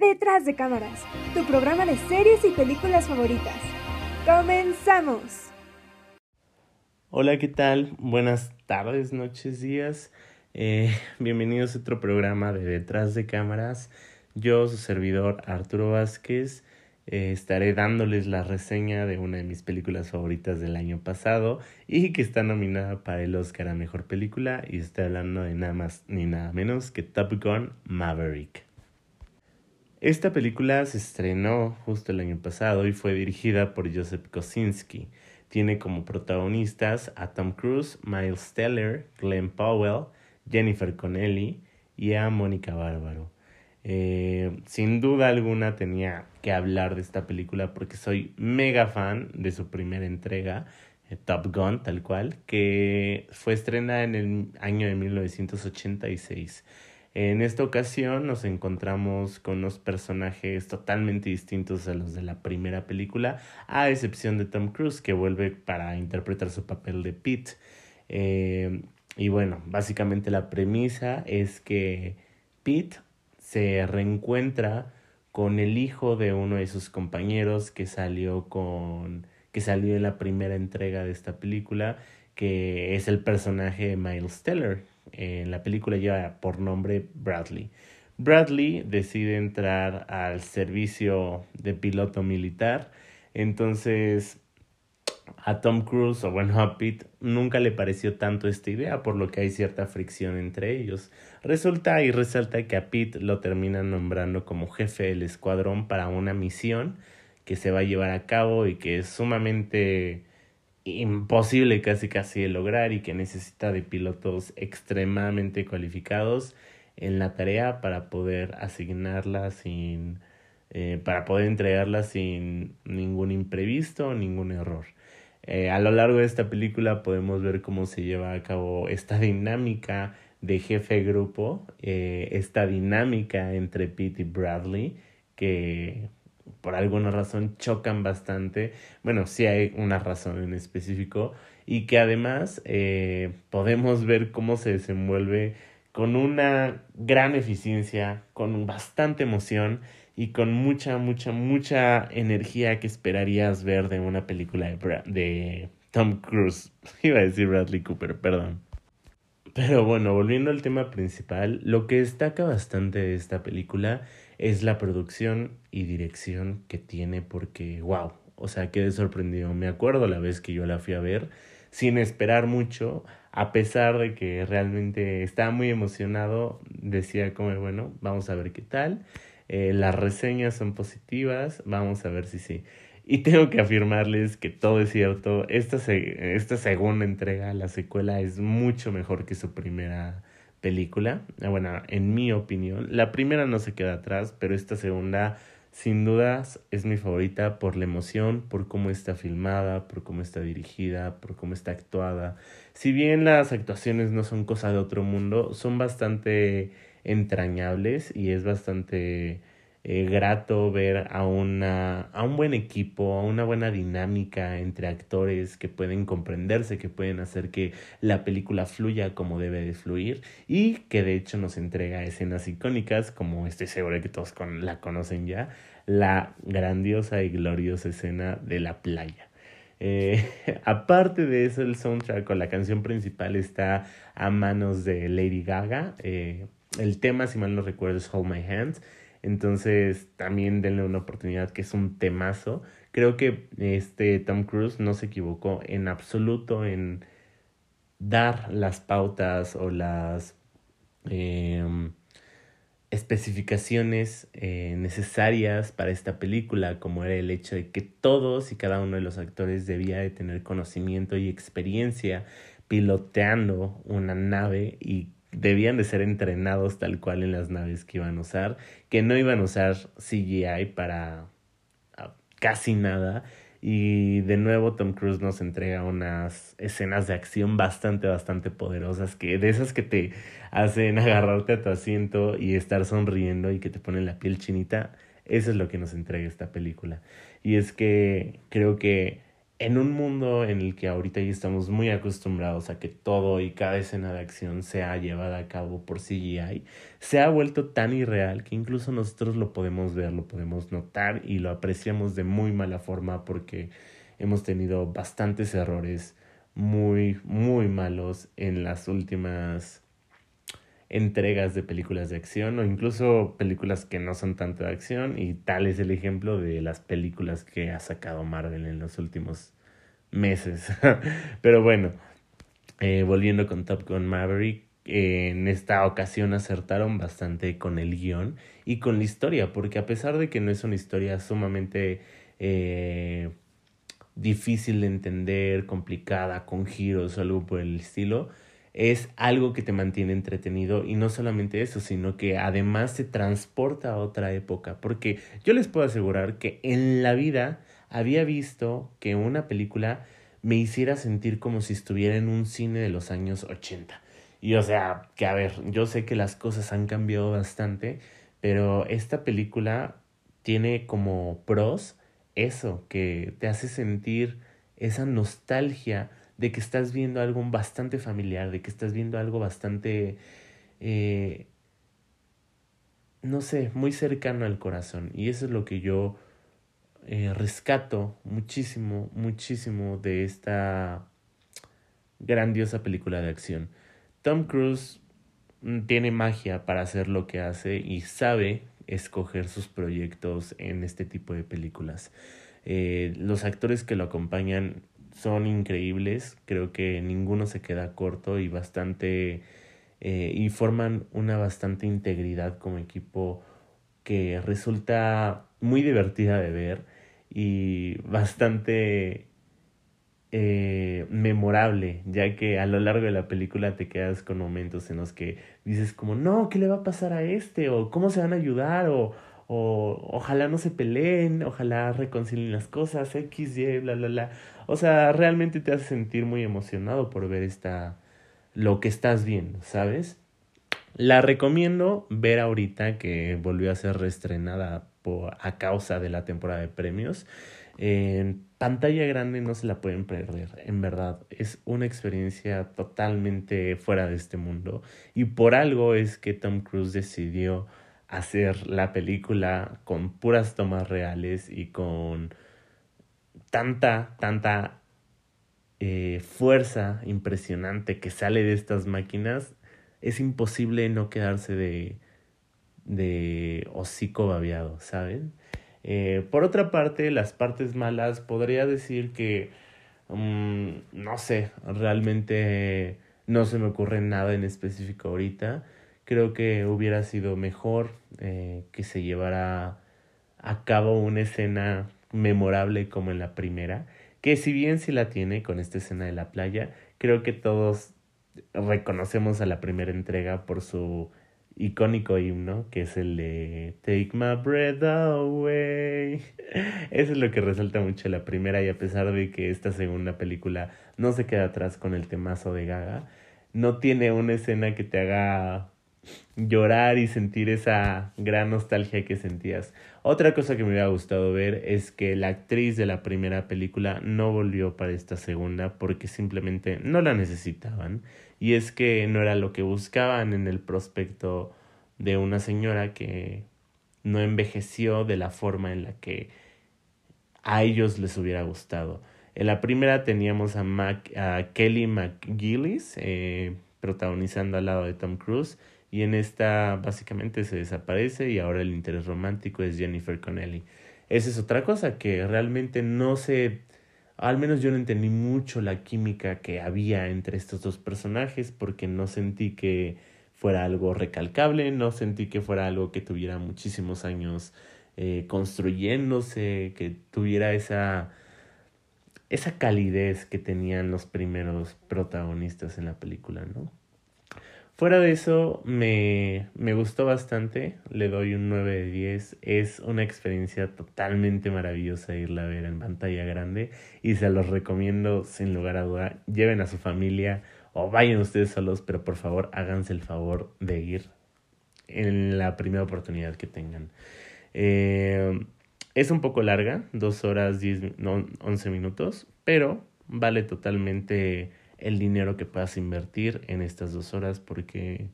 Detrás de cámaras, tu programa de series y películas favoritas. ¡Comenzamos! Hola, ¿qué tal? Buenas tardes, noches, días. Eh, bienvenidos a otro programa de Detrás de cámaras. Yo, su servidor Arturo Vázquez, eh, estaré dándoles la reseña de una de mis películas favoritas del año pasado y que está nominada para el Oscar a Mejor Película y estoy hablando de nada más ni nada menos que Top Gun Maverick. Esta película se estrenó justo el año pasado y fue dirigida por Joseph Kosinski. Tiene como protagonistas a Tom Cruise, Miles Teller, Glenn Powell, Jennifer Connelly y a Mónica Bárbaro. Eh, sin duda alguna tenía que hablar de esta película porque soy mega fan de su primera entrega, eh, Top Gun, tal cual, que fue estrenada en el año de 1986. En esta ocasión nos encontramos con unos personajes totalmente distintos a los de la primera película, a excepción de Tom Cruise, que vuelve para interpretar su papel de Pete. Eh, y bueno, básicamente la premisa es que Pete se reencuentra con el hijo de uno de sus compañeros que salió con que salió en la primera entrega de esta película, que es el personaje de Miles Teller. En la película lleva por nombre Bradley. Bradley decide entrar al servicio de piloto militar, entonces a Tom Cruise o bueno a Pete nunca le pareció tanto esta idea, por lo que hay cierta fricción entre ellos. Resulta y resalta que a Pete lo terminan nombrando como jefe del escuadrón para una misión que se va a llevar a cabo y que es sumamente imposible casi casi de lograr y que necesita de pilotos extremadamente cualificados en la tarea para poder asignarla sin eh, para poder entregarla sin ningún imprevisto ningún error. Eh, a lo largo de esta película podemos ver cómo se lleva a cabo esta dinámica de jefe grupo, eh, esta dinámica entre Pete y Bradley, que por alguna razón chocan bastante. Bueno, sí hay una razón en específico, y que además eh, podemos ver cómo se desenvuelve con una gran eficiencia, con bastante emoción y con mucha, mucha, mucha energía que esperarías ver de una película de, de Tom Cruise. Iba a decir Bradley Cooper, perdón. Pero bueno, volviendo al tema principal, lo que destaca bastante de esta película es la producción y dirección que tiene porque, wow, o sea, quedé sorprendido. Me acuerdo la vez que yo la fui a ver sin esperar mucho, a pesar de que realmente estaba muy emocionado, decía como, bueno, vamos a ver qué tal. Eh, las reseñas son positivas, vamos a ver si sí. Y tengo que afirmarles que todo es cierto. Esta, esta segunda entrega, la secuela, es mucho mejor que su primera película. Ah, bueno, en mi opinión. La primera no se queda atrás, pero esta segunda, sin dudas, es mi favorita por la emoción, por cómo está filmada, por cómo está dirigida, por cómo está actuada. Si bien las actuaciones no son cosa de otro mundo, son bastante entrañables y es bastante eh, grato ver a, una, a un buen equipo, a una buena dinámica entre actores que pueden comprenderse, que pueden hacer que la película fluya como debe de fluir y que de hecho nos entrega escenas icónicas, como estoy seguro que todos con, la conocen ya, la grandiosa y gloriosa escena de la playa. Eh, aparte de eso, el soundtrack o la canción principal está a manos de Lady Gaga. Eh, el tema, si mal no recuerdo, es Hold My Hands entonces también denle una oportunidad que es un temazo. Creo que este Tom Cruise no se equivocó en absoluto en dar las pautas o las em, especificaciones eh, necesarias para esta película, como era el hecho de que todos y cada uno de los actores debía de tener conocimiento y experiencia piloteando una nave y debían de ser entrenados tal cual en las naves que iban a usar, que no iban a usar CGI para ah, casi nada. Y de nuevo Tom Cruise nos entrega unas escenas de acción bastante, bastante poderosas, que de esas que te hacen agarrarte a tu asiento y estar sonriendo y que te ponen la piel chinita. Eso es lo que nos entrega esta película. Y es que creo que en un mundo en el que ahorita ya estamos muy acostumbrados a que todo y cada escena de acción sea llevada a cabo por CGI, se ha vuelto tan irreal que incluso nosotros lo podemos ver, lo podemos notar y lo apreciamos de muy mala forma porque hemos tenido bastantes errores muy, muy malos en las últimas entregas de películas de acción o incluso películas que no son tanto de acción y tal es el ejemplo de las películas que ha sacado Marvel en los últimos meses. Pero bueno, eh, volviendo con Top Gun Maverick, en esta ocasión acertaron bastante con el guion y con la historia, porque a pesar de que no es una historia sumamente eh, difícil de entender, complicada, con giros o algo por el estilo, es algo que te mantiene entretenido y no solamente eso, sino que además te transporta a otra época, porque yo les puedo asegurar que en la vida había visto que una película me hiciera sentir como si estuviera en un cine de los años 80. Y o sea, que a ver, yo sé que las cosas han cambiado bastante, pero esta película tiene como pros eso, que te hace sentir esa nostalgia de que estás viendo algo bastante familiar, de que estás viendo algo bastante, eh, no sé, muy cercano al corazón. Y eso es lo que yo eh, rescato muchísimo, muchísimo de esta grandiosa película de acción. Tom Cruise mm, tiene magia para hacer lo que hace y sabe escoger sus proyectos en este tipo de películas. Eh, los actores que lo acompañan son increíbles, creo que ninguno se queda corto y bastante eh, y forman una bastante integridad como equipo que resulta muy divertida de ver y bastante eh, memorable, ya que a lo largo de la película te quedas con momentos en los que dices como, no, ¿qué le va a pasar a este? o cómo se van a ayudar o o ojalá no se peleen, ojalá reconcilien las cosas, X, Y, bla, bla, bla. O sea, realmente te hace sentir muy emocionado por ver esta, lo que estás viendo, ¿sabes? La recomiendo ver ahorita que volvió a ser reestrenada por, a causa de la temporada de premios. En pantalla grande no se la pueden perder, en verdad. Es una experiencia totalmente fuera de este mundo. Y por algo es que Tom Cruise decidió hacer la película con puras tomas reales y con tanta, tanta eh, fuerza impresionante que sale de estas máquinas, es imposible no quedarse de, de hocico babeado, ¿saben? Eh, por otra parte, las partes malas, podría decir que, mm, no sé, realmente no se me ocurre nada en específico ahorita creo que hubiera sido mejor eh, que se llevara a cabo una escena memorable como en la primera, que si bien sí la tiene con esta escena de la playa, creo que todos reconocemos a la primera entrega por su icónico himno, que es el de Take My Breath Away. Eso es lo que resalta mucho la primera y a pesar de que esta segunda película no se queda atrás con el temazo de Gaga, no tiene una escena que te haga llorar y sentir esa gran nostalgia que sentías. Otra cosa que me hubiera gustado ver es que la actriz de la primera película no volvió para esta segunda porque simplemente no la necesitaban y es que no era lo que buscaban en el prospecto de una señora que no envejeció de la forma en la que a ellos les hubiera gustado. En la primera teníamos a, Mac, a Kelly McGillis eh, protagonizando al lado de Tom Cruise y en esta básicamente se desaparece y ahora el interés romántico es Jennifer Connelly. Esa es otra cosa que realmente no sé, al menos yo no entendí mucho la química que había entre estos dos personajes porque no sentí que fuera algo recalcable, no sentí que fuera algo que tuviera muchísimos años eh, construyéndose, que tuviera esa esa calidez que tenían los primeros protagonistas en la película, ¿no? Fuera de eso, me, me gustó bastante. Le doy un 9 de 10. Es una experiencia totalmente maravillosa irla a ver en pantalla grande. Y se los recomiendo sin lugar a duda. Lleven a su familia o vayan ustedes solos, pero por favor háganse el favor de ir en la primera oportunidad que tengan. Eh, es un poco larga, dos horas, diez, no, 11 minutos, pero vale totalmente el dinero que puedas invertir en estas dos horas porque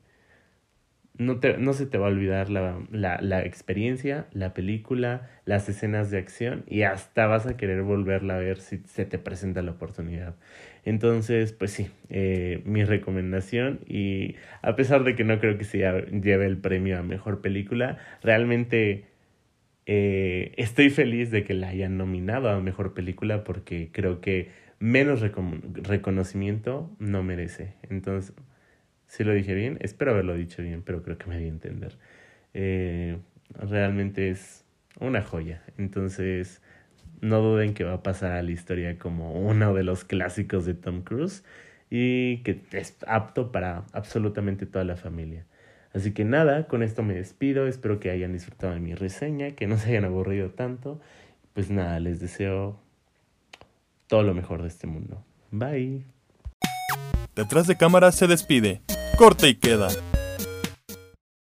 no, te, no se te va a olvidar la, la, la, experiencia, la película, las escenas de acción y hasta vas a querer volverla a ver si se te presenta la oportunidad. Entonces, pues sí, eh, mi recomendación y a pesar de que no creo que se lleve el premio a mejor película, realmente eh, estoy feliz de que la hayan nominado a mejor película porque creo que menos reconocimiento no merece. Entonces, si lo dije bien, espero haberlo dicho bien, pero creo que me di a entender. Eh, realmente es una joya. Entonces, no duden que va a pasar a la historia como uno de los clásicos de Tom Cruise y que es apto para absolutamente toda la familia. Así que nada, con esto me despido, espero que hayan disfrutado de mi reseña, que no se hayan aburrido tanto. Pues nada, les deseo todo lo mejor de este mundo. Bye. Detrás de cámara se despide. Corte y queda.